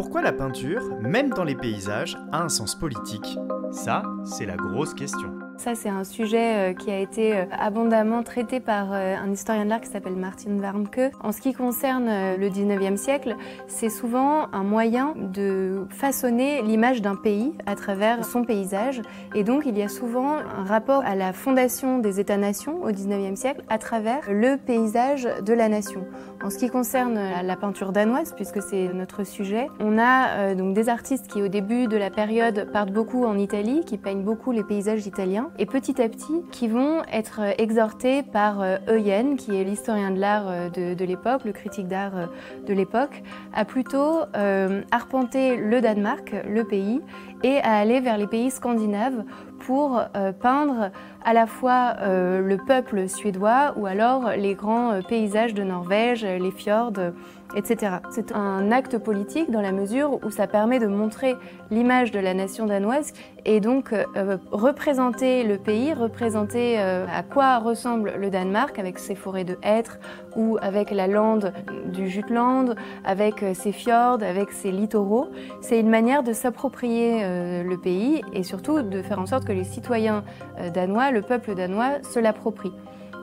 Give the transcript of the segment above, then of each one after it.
Pourquoi la peinture, même dans les paysages, a un sens politique? Ça, c'est la grosse question. Ça, c'est un sujet euh, qui a été euh, abondamment traité par euh, un historien de l'art qui s'appelle Martin Warmke. En ce qui concerne le 19e siècle, c'est souvent un moyen de façonner l'image d'un pays à travers son paysage. Et donc, il y a souvent un rapport à la fondation des États-nations au 19e siècle à travers le paysage de la nation. En ce qui concerne la peinture danoise, puisque c'est notre sujet, on a donc des artistes qui, au début de la période, partent beaucoup en Italie, qui peignent beaucoup les paysages italiens et petit à petit qui vont être exhortés par euh, Euyen, qui est l'historien de l'art euh, de, l'époque, le critique d'art euh, de l'époque, à plutôt arpenter le Danemark, le pays, et à aller vers les pays scandinaves pour peindre à la fois le peuple suédois ou alors les grands paysages de Norvège, les fjords, etc. C'est un acte politique dans la mesure où ça permet de montrer l'image de la nation danoise et donc euh, représenter le pays, représenter euh, à quoi ressemble le Danemark avec ses forêts de hêtres ou avec la lande du Jutland, avec euh, ses fjords, avec ses littoraux. C'est une manière de s'approprier le pays et surtout de faire en sorte que les citoyens danois, le peuple danois, se l'approprient.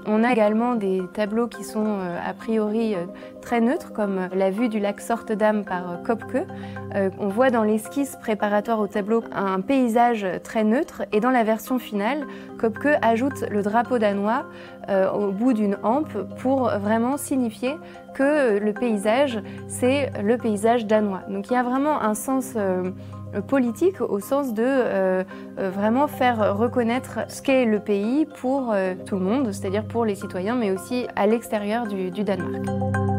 On a également des tableaux qui sont euh, a priori euh, très neutres, comme la vue du lac Sortedam par euh, Kopke. On voit dans l'esquisse préparatoire au tableau un paysage très neutre et dans la version finale, Kopke ajoute le drapeau danois au bout d'une hampe pour vraiment signifier que le paysage, c'est le paysage danois. Donc il y a vraiment un sens euh, politique au sens de euh, euh, vraiment faire reconnaître ce qu'est le pays pour tout le monde, c'est-à-dire pour les citoyens, mais aussi à l'extérieur du Danemark.